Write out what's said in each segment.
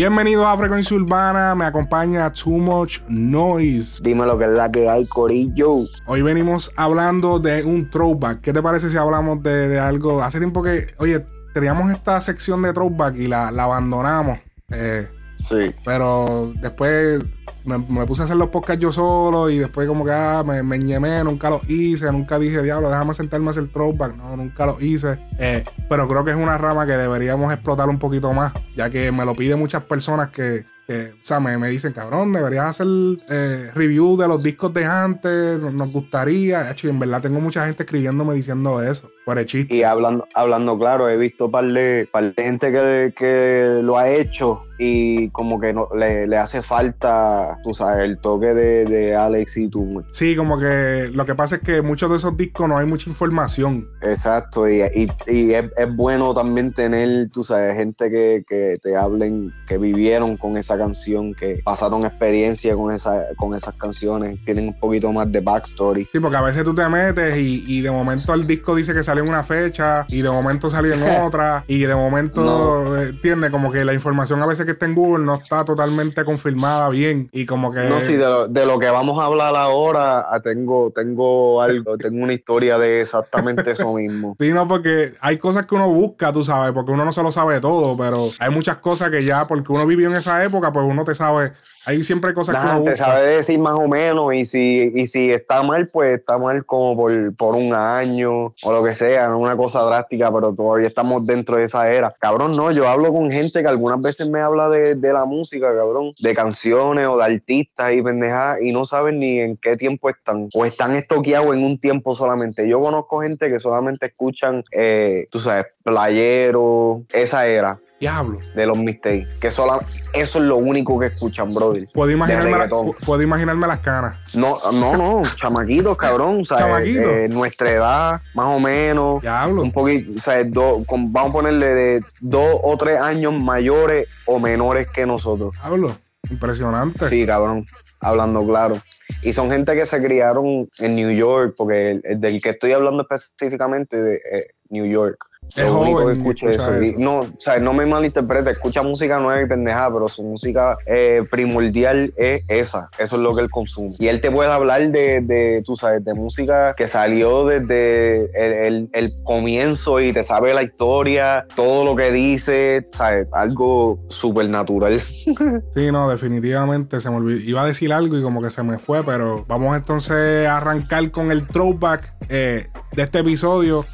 Bienvenido a Frecuencia Urbana, me acompaña Too Much Noise. Dime lo que es la que hay, Corillo. Hoy venimos hablando de un throwback. ¿Qué te parece si hablamos de, algo? Hace tiempo que, oye, teníamos esta sección de throwback y la, abandonamos. Eh, sí. Pero después me, puse a hacer los podcasts yo solo y después como que ah, me, me ñemé, nunca lo hice, nunca dije, diablo, déjame sentarme a hacer throwback, no, nunca lo hice. Eh, pero creo que es una rama que deberíamos explotar un poquito más, ya que me lo piden muchas personas que que, o sea, me, dicen, cabrón, deberías hacer eh, review de los discos de antes, nos gustaría. y en verdad tengo mucha gente escribiéndome diciendo eso, por el chiste. Y hablando, hablando claro, he visto un par de, par de gente que, que, lo ha hecho y como que no, le, hace falta, tú sabes, el toque de, de Alex y tú. Sí, como que lo que pasa es que muchos de esos discos no hay mucha información. Exacto, y, y, es, es, bueno también tener, tú sabes, gente que, que te hablen, que vivieron con esa canción, que pasaron experiencia con, esa, con esas canciones, tienen un poquito más de backstory. Sí, porque a veces tú te metes y, de momento el disco dice que salió en una fecha y de momento salió en otra y de momento, eh, entiende Como que la información a veces que está en Google no está totalmente confirmada bien y como que... No, sí, de lo, que vamos a hablar ahora ah, tengo, tengo algo, tengo una historia de exactamente eso mismo. Sí, no, porque hay cosas que uno busca, tú sabes, porque uno no se lo sabe todo, pero hay muchas cosas que ya, porque uno vivió en esa época, pues uno te sabe, hay siempre cosas que uno te sabe decir más o menos y si, y si está mal, pues está mal como por, por un año o lo que sea, no una cosa drástica, pero todavía estamos dentro de esa era. Cabrón, no, yo hablo con gente que algunas veces me habla de, de la música, cabrón, de canciones o de artistas y pendejadas y no saben ni en qué tiempo están o están estoqueados en un tiempo solamente. Yo conozco gente que solamente escuchan, eh, tú sabes, playero, esa era Diablo. De los mistakes. Que solo, eso es lo único que escuchan, brother. Puedo imaginarme, puedo imaginarme las canas. No, no, no. chamaquitos, cabrón. Chamaquitos. Eh, nuestra edad, más o menos. Diablo. Un poquito, o sea, vamos a ponerle de dos o tres años mayores o menores que nosotros. Diablo. Impresionante. Sí, cabrón. Hablando claro. Y son gente que se criaron en New York, porque del que estoy hablando específicamente de eh, New York. Es joven, eso. No, o sea, no me malinterprete, escucha música nueva y pendejada, pero su música eh, primordial es esa. Eso es lo que él consume. Y él te puede hablar de, de tú sabes, de música que salió desde el, comienzo y te sabe la historia, todo lo que dice, ¿sabes? Algo súper natural. sí, no, definitivamente se me olvidó. Iba a decir algo y como que se me fue, pero vamos entonces a arrancar con el throwback eh, de este episodio.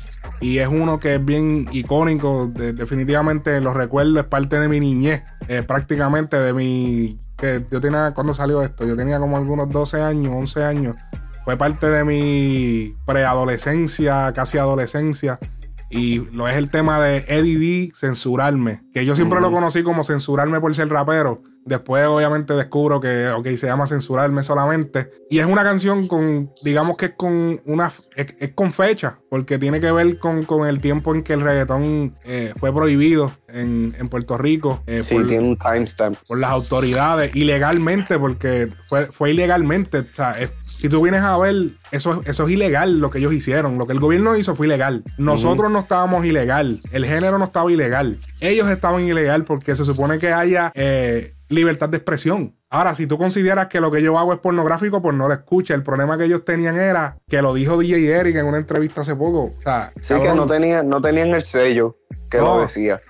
Y es uno que es bien icónico, definitivamente lo recuerdo, es parte de mi niñez, eh, prácticamente de mi... Que yo tenía, cuando salió esto? Yo tenía como algunos 12 años, 11 años. Fue parte de mi preadolescencia, casi adolescencia. Y lo es el tema de Eddie D, censurarme. Que yo siempre lo conocí como censurarme por ser rapero. Después, obviamente, descubro que, ok, se llama Censurarme solamente. Y es una canción con, digamos que es con una, es, con fecha, porque tiene que ver con, el tiempo en que el reggaetón eh, fue prohibido en, Puerto Rico. Eh, sí, por, tiene un timestamp. Por las autoridades, ilegalmente, porque fue, fue ilegalmente. O sea, si tú vienes a ver, eso, eso es ilegal lo que ellos hicieron. Lo que el gobierno hizo fue ilegal. Nosotros no estábamos ilegal. El género no estaba ilegal. Ellos estaban ilegal porque se supone que haya eh, libertad de expresión. Ahora, si tú consideras que lo que yo hago es pornográfico, pues no lo escucha. El problema que ellos tenían era que lo dijo DJ Eric en una entrevista hace poco. O sea, sí, que no tenían, no tenían el sello que lo decía.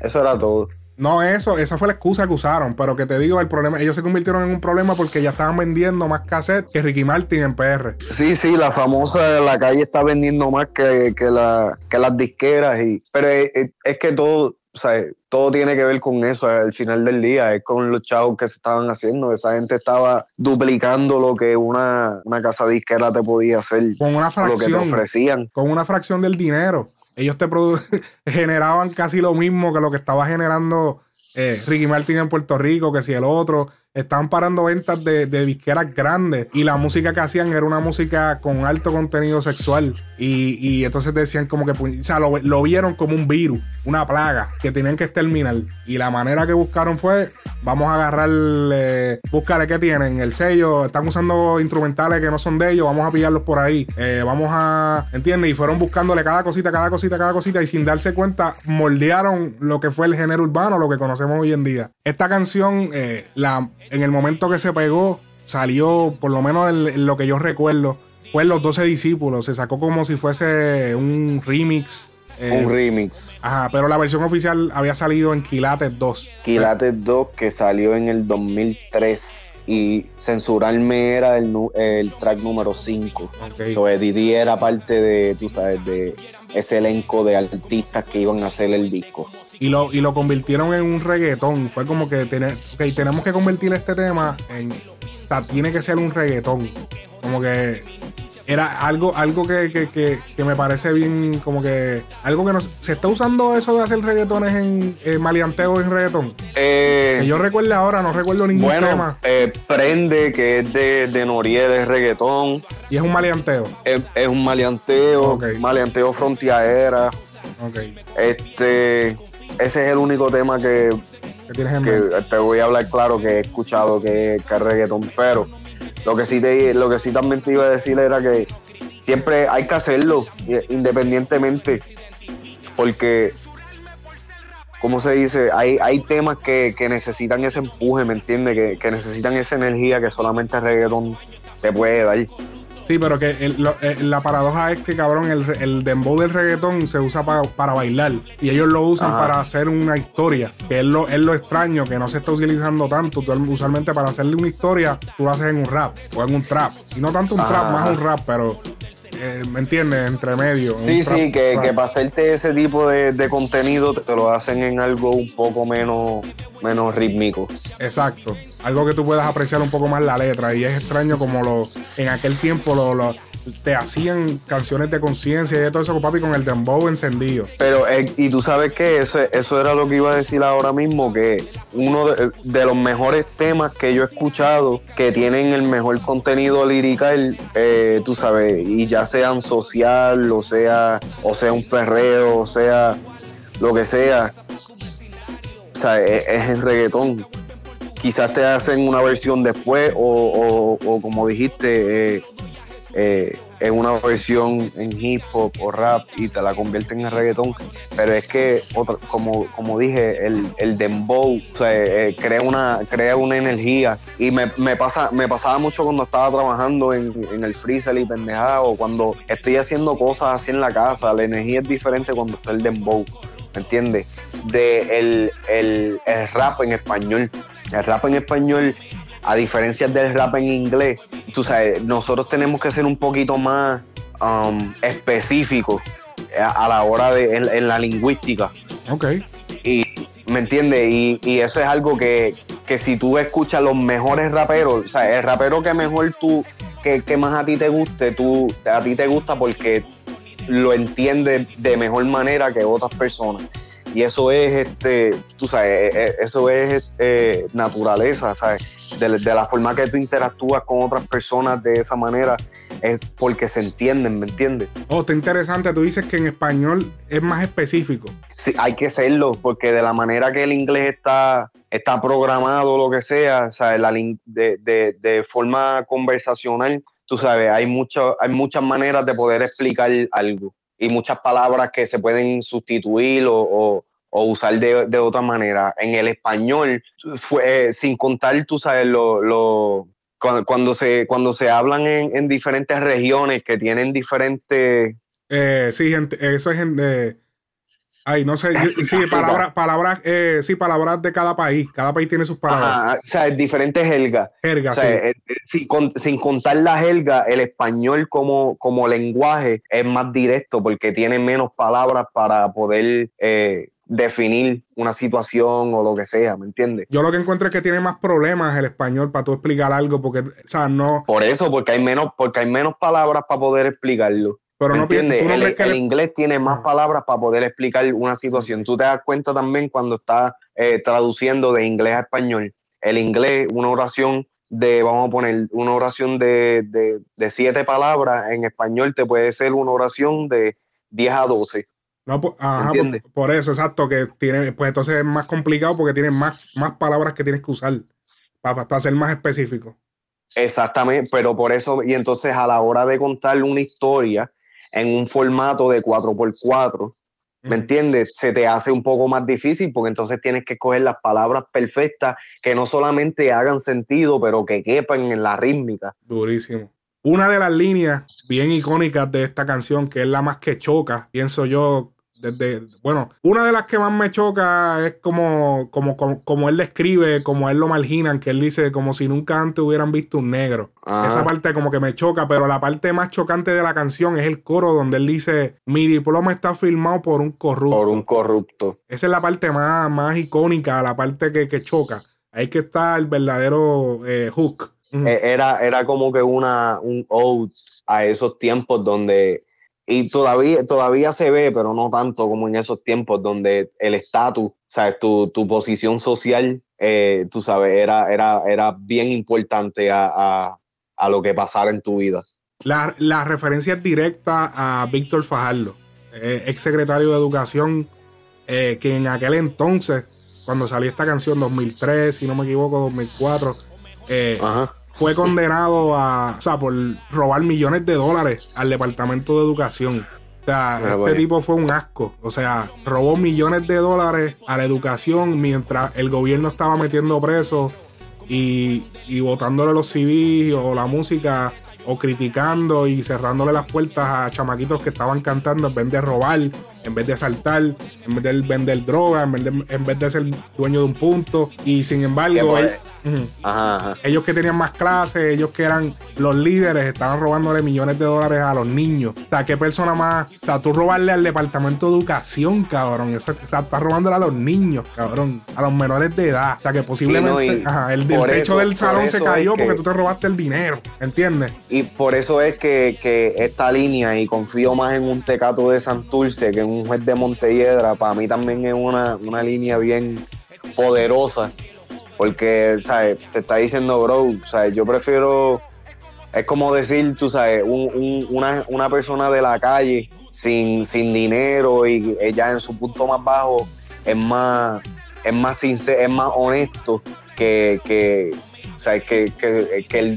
Eso era todo. No, eso, esa fue la excusa que usaron. Pero que te digo, el problema, ellos se convirtieron en un problema porque ya estaban vendiendo más cassette que Ricky Martin en PR. Sí, sí, la famosa de la calle está vendiendo más que, que, la, que las disqueras. Y, pero es que todo, o sea, todo tiene que ver con eso al final del día, es con los chavos que se estaban haciendo. Esa gente estaba duplicando lo que una, una casa disquera te podía hacer. Con una fracción. Lo que te ofrecían. Con una fracción del dinero. Ellos te generaban casi lo mismo que lo que estaba generando eh, Ricky Martin en Puerto Rico, que si el otro. Estaban parando ventas de, disqueras grandes y la música que hacían era una música con alto contenido sexual. Y, y entonces decían como que, o sea, lo, lo, vieron como un virus, una plaga que tenían que exterminar. Y la manera que buscaron fue, vamos a agarrar, búscale qué tienen, el sello, están usando instrumentales que no son de ellos, vamos a pillarlos por ahí, eh, vamos a, ¿entiendes? Y fueron buscándole cada cosita, cada cosita, cada cosita y sin darse cuenta moldearon lo que fue el género urbano, lo que conocemos hoy en día. Esta canción, eh, la, en el momento que se pegó, salió, por lo menos en, lo que yo recuerdo, fue Los 12 Discípulos. Se sacó como si fuese un remix. Eh, un remix. Ajá, pero la versión oficial había salido en Quilates 2. Quilates 2 que salió en el 2003 y censurarme era el, el track número 5. Okay. So Didi era parte de, tú sabes, de ese elenco de artistas que iban a hacer el disco. Y lo, y lo convirtieron en un reggaetón. Fue como que tener, okay, tenemos que convertir este tema en. O sea, tiene que ser un reggaetón. Como que era algo, algo que, que, que, que, me parece bien, como que algo que no se está usando eso de hacer reggaetones en eh, en reggaetón. Eh, que yo recuerde ahora, no recuerdo ningún bueno, tema. Eh, Prende, que es de, de Noriel, de reggaetón. Y es un maleanteo. Es, es un maleanteo, Ok. maleanteo frontiera. Este, ese es el único tema que, te voy a hablar claro que he escuchado que, que es reggaetón, pero lo que sí te, lo que sí también te iba a decir era que siempre hay que hacerlo independientemente porque como se dice hay, hay temas que, que necesitan ese empuje me entiendes que, que necesitan esa energía que solamente el reggaetón te puede dar Sí, pero que el- lo- eh, la paradoja es que, cabrón, el, el dembow del reggaetón se usa pa- para bailar. Y ellos lo usan Ajá. para hacer una historia. Que es lo, es lo extraño, que no se está utilizando tanto. Tú, usualmente para hacerle una historia, tú lo haces en un rap o en un trap. Y no tanto un trap, más un rap, pero... eh, ¿Me entiendes? Entre medio. sí sí que, rap. que para hacerte ese tipo de, de contenido te lo hacen en algo un poco menos menos rítmico Exacto. Algo que tú puedas apreciar un poco más la letra. Y es extraño como lo, en aquel tiempo lo, lo- te hacían canciones de conciencia y todo eso, papi, con el dembow encendido. Pero, eh, y tú sabes que eso, eso era lo que iba a decir ahora mismo, que uno de, de los mejores temas que yo he escuchado, que tienen el mejor contenido lirical, eh, tú sabes, y ya sean social, o sea, o sea un perreo, o sea lo que sea, o sea, es, es el reggaetón. Quizás te hacen una versión después, o, o- o como dijiste, eh, eh, en una versión en hip hop o rap y te la convierten en reggaetón. Pero es que, otra- como, como dije, el, el dembow sea, eh, crea, una, crea una energía. Y me, me pasa, me pasaba mucho cuando estaba trabajando en, en el freezer y pendejada, o cuando estoy haciendo cosas así en la casa. La energía es diferente cuando está el dembow. ¿Me entiendes? De el, el rap en español. El rap en español a diferencia del rap en inglés, tú sabes, nosotros tenemos que ser un poquito más um, específicos a, a la hora de en, en la lingüística. Ok. Y, ¿me entiendes? Y, y eso es algo que, que si tú escuchas los mejores raperos, o sea, el rapero que mejor tú, que, que más a ti te guste, tú, a ti te gusta porque lo entiendes de mejor manera que otras personas. Y eso es, este, tú sabes, eh, eh, eso es eh, naturaleza, ¿sabes? De, de la forma que tú interactúas con otras personas de esa manera es porque se entienden, ¿me entiendes? Oh, está interesante. Tú dices que en español es más específico. Sí, hay que serlo, porque de la manera que el inglés está, está programado, lo que sea, ¿sabes? La de, de, de forma conversacional, tú sabes, hay, mucho, hay muchas maneras de poder explicar algo y muchas palabras que se pueden sustituir o, o- usar de, de otra manera. En el español, fue, eh, sin contar, tú sabes, lo, lo- cuando, cuando se, cuando se hablan en, en diferentes regiones que tienen diferentes Eh, sí, eso es gente. Ay, no sé. yo- Sí, palabras, palabras, eh, sí, palabras de cada país. Cada país tiene sus palabras. Ajá, o sea, diferentes jergas. Jerga, O sea, sí. eh, eh, con- sin contar la jerga, el español como, como lenguaje es más directo porque tiene menos palabras para poder eh, definir una situación o lo que sea, ¿me entiendes? Yo lo que encuentro es que tiene más problemas el español para tú explicar algo, porque, o sea, no. Por eso, porque hay menos, porque hay menos palabras para poder explicarlo. Pero ¿Me no, entiendes? tú no el, que inglés tiene más Ah. palabras para poder explicar una situación. Tú te das cuenta también cuando estás eh, traduciendo de inglés a español, el inglés, una oración de, vamos a poner, una oración de, de, siete palabras, en español te puede ser una oración de 10 a 12. No, por, ajá, por, eso, exacto, que tiene, pues entonces es más complicado porque tiene más, más palabras que tienes que usar para, para ser más específico. Exactamente, pero por eso, y entonces a la hora de contar una historia en un formato de 4x4, ¿me entiendes? Se te hace un poco más difícil porque entonces tienes que coger las palabras perfectas que no solamente hagan sentido, pero que quepan en la rítmica. Durísimo. Una de las líneas bien icónicas de esta canción, que es la más que choca, pienso yo, desde, bueno, una de las que más me choca es como, como, como, él describe, como él lo marginan, que él dice como si nunca antes hubieran visto un negro. Esa parte como que me choca, pero la parte más chocante de la canción es el coro donde él dice, mi diploma está firmado por un corrupto. Por un corrupto. Esa es la parte más, más icónica, la parte que, que choca. Ahí que está el verdadero eh, hook. E, era, era como que una, un ode a esos tiempos donde y todavía, todavía se ve, pero no tanto como en esos tiempos donde el estatus, ¿sabes? Tu, tu posición social, eh, tú sabes, era, era, era bien importante a, a, lo que pasara en tu vida. La, la referencia es directa a Víctor Fajardo, eh, ex secretario de Educación, eh, que en aquel entonces, cuando salió esta canción, 2003, si no me equivoco, 2004, Ajá fue condenado a, o sea, por robar millones de dólares al Departamento de Educación. O sea, ah, este tipo fue un asco. O sea, robó millones de dólares a la educación mientras el gobierno estaba metiendo presos y, y botándole los CDs o la música o criticando y cerrándole las puertas a chamaquitos que estaban cantando en vez de robar, en vez de asaltar, en vez de vender droga, en vez de, en vez de ser dueño de un punto. Y sin embargo, ellos que tenían más clases, ellos que eran los líderes, estaban robándole millones de dólares a los niños. O sea, qué persona más. O sea, tú robarle al departamento de educación, cabrón. Eso, estás robándole a los niños, cabrón. A los menores de edad. O sea, que posiblemente el, techo del salón se cayó porque tú te robaste el dinero. ¿Entiendes? Y por eso es que, que esta línea, y confío más en un tecato de Santurce que en un juez de Montelledra, para mí también es una, una línea bien poderosa porque, ¿sabes? Te está diciendo, bro, ¿sabes? Yo prefiero, es como decir, tú sabes, una, persona de la calle sin, sin dinero y ella en su punto más bajo es más, es más sincero, es más honesto que, que, o sea, que,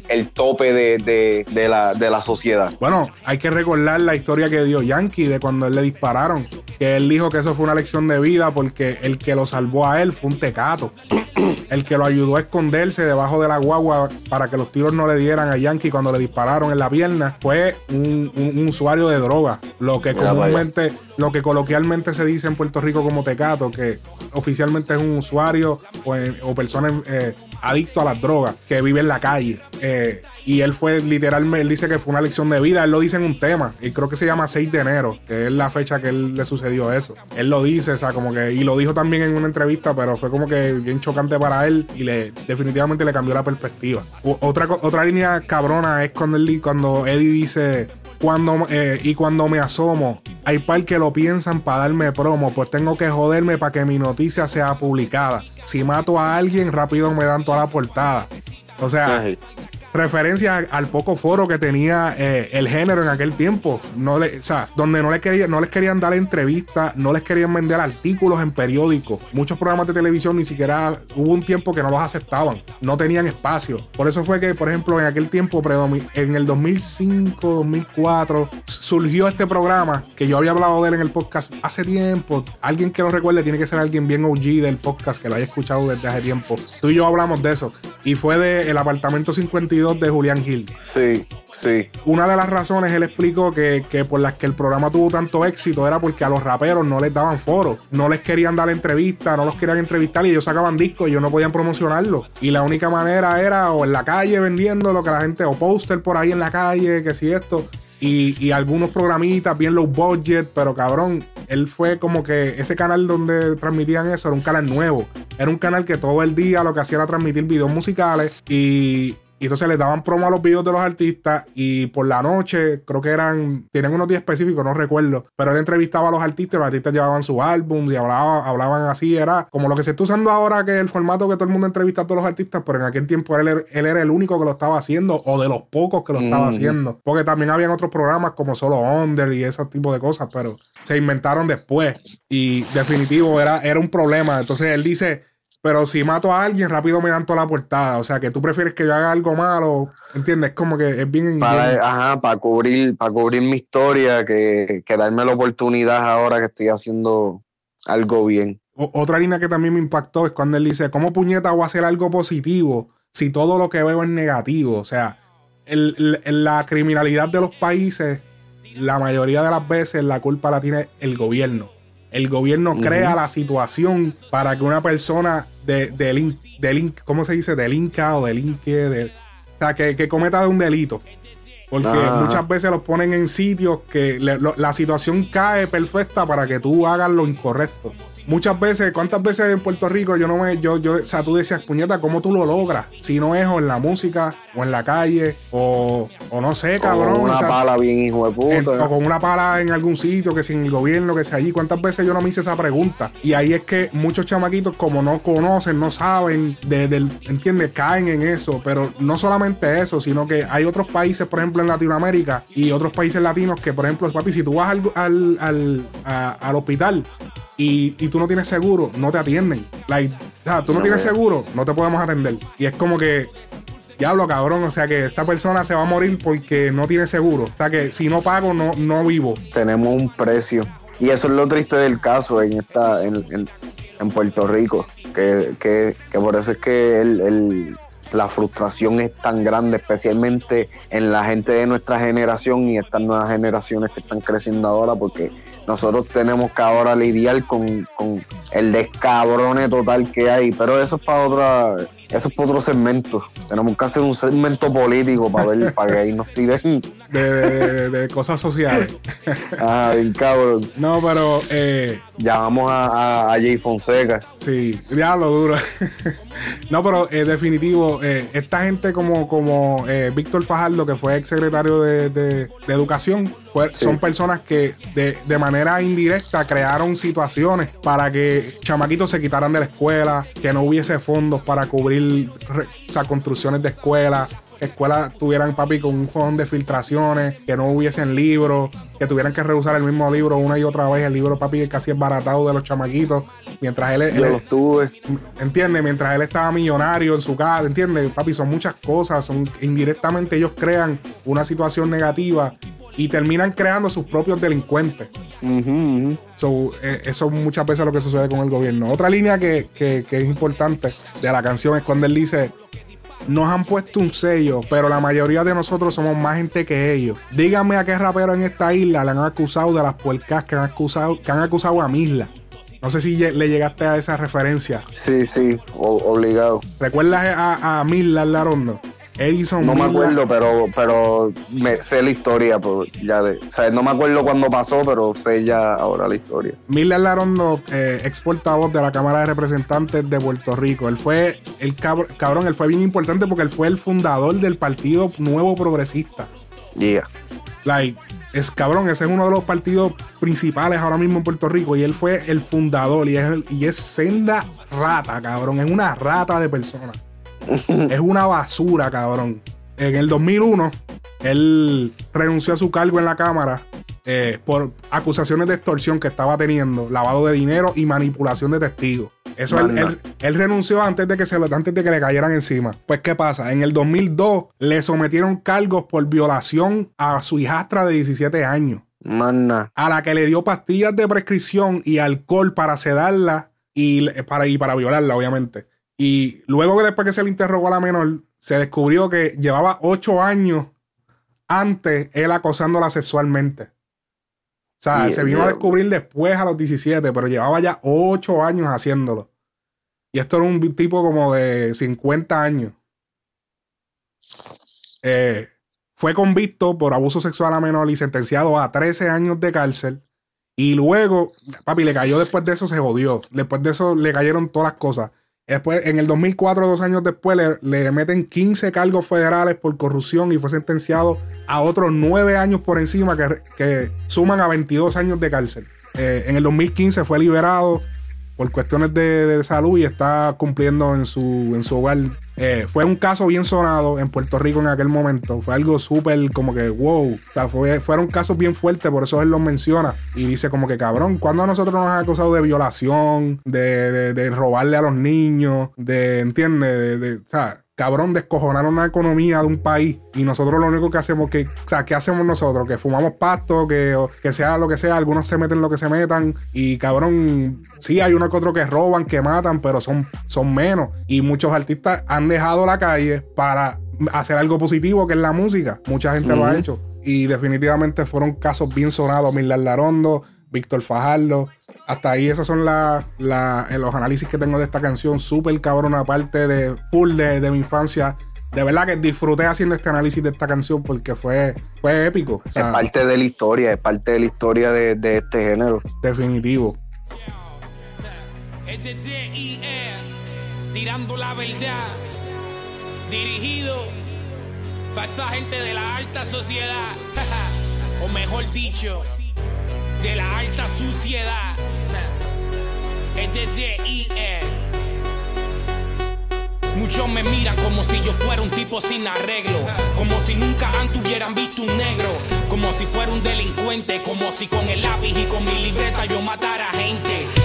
el, tope de, la, de la sociedad. Bueno, hay que recordar la historia que dio Yankee de cuando él le dispararon. Que él dijo que eso fue una lección de vida porque el que lo salvó a él fue un tecato. el que lo ayudó a esconderse debajo de la guagua para que los tiros no le dieran a Yankee cuando le dispararon en la pierna fue un, usuario de droga. Lo que comúnmente, lo que coloquialmente se dice en Puerto Rico como tecato, que oficialmente es un usuario o, o persona eh, adicto a las drogas que vive en la calle. Eh, y él fue literalmente, él dice que fue una lección de vida. Él lo dice en un tema, y creo que se llama 6 de enero, que es la fecha que él le sucedió eso. Él lo dice, o sea, como que, y lo dijo también en una entrevista, pero fue como que bien chocante para él y le definitivamente le cambió la perspectiva. otra, otra línea cabrona es cuando, él, cuando Eddie dice, cuando, eh, y cuando me asomo, hay par que lo piensan para darme promo, pues tengo que joderme para que mi noticia sea publicada. Si mato a alguien, rápido me dan toda la portada. O sea, referencia al poco foro que tenía eh, el género en aquel tiempo. No le, o sea, donde no, le quería, no les querían dar entrevistas, no les querían vender artículos en periódicos. Muchos programas de televisión ni siquiera hubo un tiempo que no los aceptaban, no tenían espacio. Por eso fue que, por ejemplo, en aquel tiempo, en el 2005, 2004, surgió este programa que yo había hablado de él en el podcast hace tiempo. Alguien que lo recuerde tiene que ser alguien bien OG del podcast que lo haya escuchado desde hace tiempo. Tú y yo hablamos de eso. Y fue de El Apartamento 52 de Julián Gil. Sí, sí. Una de las razones él explicó que, por las que el programa tuvo tanto éxito era porque a los raperos no les daban foro, no les querían dar entrevistas, no los querían entrevistar y ellos sacaban discos y ellos no podían promocionarlo. Y la única manera era o en la calle vendiendo lo que la gente, o póster por ahí en la calle, que si esto. Y, y, algunos programitas bien low budget, pero cabrón, él fue como que ese canal donde transmitían eso era un canal nuevo. Era un canal que todo el día lo que hacía era transmitir videos musicales y Y entonces le daban promo a los videos de los artistas y por la noche, creo que eran, tienen unos días específicos, no recuerdo, pero él entrevistaba a los artistas, los artistas llevaban su álbum y hablaba, hablaban así, era como lo que se está usando ahora, que el formato que todo el mundo entrevista a todos los artistas, pero en aquel tiempo él, él era el único que lo estaba haciendo o de los pocos que lo estaba haciendo, porque también habían otros programas como Solo Under y ese tipo de cosas, pero se inventaron después y definitivo era, era un problema. Entonces él dice pero si mato a alguien, rápido me dan toda la portada. O sea, que tú prefieres que yo haga algo malo, ¿entiendes? Como que es bien... Para, Ajá, para cubrir, para cubrir mi historia, que, que darme la oportunidad ahora que estoy haciendo algo bien. otra línea que también me impactó es cuando él dice, ¿cómo puñeta voy a hacer algo positivo si todo lo que veo es negativo? O sea, la criminalidad de los países, la mayoría de las veces la culpa la tiene el gobierno. El gobierno crea la situación para que una persona de, de, ¿cómo se dice? Delinca o delinque, de, o sea, que, cometa un delito. Porque muchas veces los ponen en sitios que la situación cae perfecta para que tú hagas lo incorrecto muchas veces, ¿cuántas veces en Puerto Rico yo no me, yo, yo, o sea, tú decías, puñeta, ¿cómo tú lo logras? Si no es o en la música, o en la calle, o, o no sé, cabrón. Con una pala bien hijo de puta. o con una pala en algún sitio, que sin el gobierno, que sea allí. ¿Cuántas veces yo no me hice esa pregunta? Y ahí es que muchos chamaquitos, como no conocen, no saben, de, ¿entiendes? Caen en eso. Pero no solamente eso, sino que hay otros países, por ejemplo, en Latinoamérica y otros países latinos que, por ejemplo, papi, si tú vas al, al, al, al hospital y, tú no tienes seguro, no te atienden. Like, o sea, tú no, tienes seguro, no te podemos atender. Y es como que, diablo, cabrón, o sea que esta persona se va a morir porque no tiene seguro. O sea que si no pago, no, no vivo. Tenemos un precio. Y eso es lo triste del caso en esta en, en, Puerto Rico, que, que, que, por eso es que el, la frustración es tan grande, especialmente en la gente de nuestra generación y estas nuevas generaciones que están creciendo ahora, porque nosotros tenemos que ahora lidiar con, con el descabrone total que hay, pero eso es para otra, eso es para otro segmento. Tenemos que hacer un segmento político para ver, para que ahí nos tiren. De, cosas sociales. Ah, bien cabrón. No, pero eh, llamamos a, a, Jay Fonseca. Sí, ya lo duro. no, pero eh, definitivo, eh, esta gente como, como eh, Víctor Fajardo, que fue ex secretario de, de, Educación, son personas que de, de, manera indirecta crearon situaciones para que chamaquitos se quitaran de la escuela, que no hubiese fondos para cubrir o construcciones de escuelas escuelas tuvieran, papi, con un fondo de filtraciones, que no hubiesen libros, que tuvieran que reusar el mismo libro una y otra vez, el libro, papi, casi es baratado de los chamaquitos, mientras él... Yo los tuve. ¿Entiendes? Mientras él estaba millonario en su casa, ¿entiendes? Papi, son muchas cosas, son indirectamente ellos crean una situación negativa y terminan creando sus propios delincuentes. Eh, eso muchas veces es lo que sucede con el gobierno. Otra línea que, que, que, es importante de la canción es cuando él dice, nos han puesto un sello, pero la mayoría de nosotros somos más gente que ellos. Díganme a qué rapero en esta isla le han acusado de las puercas que han acusado, que han acusado a Misla. No sé si le llegaste a esa referencia. Sí, sí, obligado. ¿Recuerdas a, a Misla Larondo? Edison. No me acuerdo, pero, pero me sé la historia. Pues, ya de, o sea, no me acuerdo cuándo pasó, pero sé ya ahora la historia. Miller Larondo, eh, ex portavoz de la Cámara de Representantes de Puerto Rico. Él fue el cabrón, él fue bien importante porque él fue el fundador del Partido Nuevo Progresista. Yeah. Like, es cabrón, ese es uno de los partidos principales ahora mismo en Puerto Rico y él fue el fundador y es, y es senda rata, cabrón, es una rata de personas es una basura, cabrón. En el 2001, él renunció a su cargo en la Cámara eh, por acusaciones de extorsión que estaba teniendo, lavado de dinero y manipulación de testigos. Eso él, renunció antes de que se antes de que le cayeran encima. Pues qué pasa, en el 2002 le sometieron cargos por violación a su hijastra de 17 años. A la que le dio pastillas de prescripción y alcohol para sedarla y para, y para violarla, obviamente. Y luego que después que se le interrogó a la menor, se descubrió que llevaba ocho años antes él acosándola sexualmente. O sea, se vino a descubrir después a los 17, pero llevaba ya ocho años haciéndolo. Y esto era un tipo como de 50 años. Eh, fue convicto por abuso sexual a menor y sentenciado a 13 años de cárcel. Y luego, papi, le cayó después de eso, se jodió. Después de eso le cayeron todas las cosas. Después, en el 2004, dos años después, le, le, meten 15 cargos federales por corrupción y fue sentenciado a otros 9 años por encima que, suman a 22 años de cárcel. Eh, en el 2015 fue liberado por cuestiones de, salud y está cumpliendo en su, en su hogar. Eh, fue un caso bien sonado en Puerto Rico en aquel momento. Fue algo súper como que wow. O sea, fue, fueron casos bien fuertes, por eso él los menciona. Y dice como que cabrón, cuando a nosotros nos han acusado de violación, de, de, robarle a los niños, de, ¿entiendes? De, o sea, cabrón, descojonar una economía de un país y nosotros lo único que hacemos, que, o sea, ¿qué hacemos nosotros? Que fumamos pasto, que, que sea lo que sea, algunos se meten lo que se metan y cabrón, sí, hay uno que otro que roban, que matan, pero son, son menos. Y muchos artistas han dejado la calle para hacer algo positivo, que es la música. Mucha gente lo ha hecho. Y definitivamente fueron casos bien sonados. Milán Larondo, Víctor Fajardo, hasta ahí esos son la, los análisis que tengo de esta canción. Súper cabrón, aparte de full de, mi infancia. De verdad que disfruté haciendo este análisis de esta canción porque fue, fue épico. es parte de la historia, es parte de la historia de, este género. Definitivo. Es de e, tirando la verdad, dirigido para esa gente de la alta sociedad, o mejor dicho, de la alta suciedad. Es de D.I.E. Muchos me miran como si yo fuera un tipo sin arreglo, como si nunca antes hubieran visto un negro, como si fuera un delincuente, como si con el lápiz y con mi libreta yo matara gente.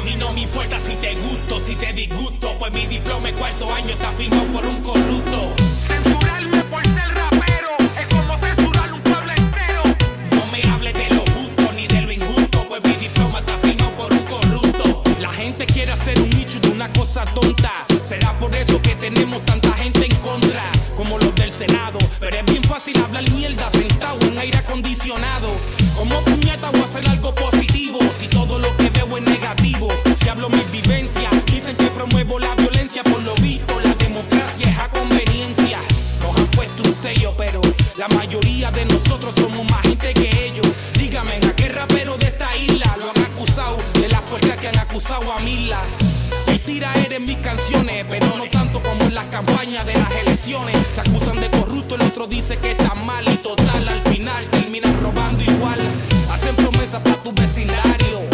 A mí no me importa si te gusto, si te disgusto, pues mi diploma cuarto año está firmado por un corrupto. Censurarme por ser rapero es como censurar un pueblo entero. No me hables de lo justo ni de lo injusto, pues mi diploma está firmado por un corrupto. La gente quiere hacer un nicho de una cosa tonta. Será por eso que tenemos tanta Camila. Mentira eres mis canciones, pero no tanto como en las campañas de las elecciones. Se acusan de corrupto, el otro dice que está mal y total. Al final terminan robando igual. Hacen promesas para tu vecindario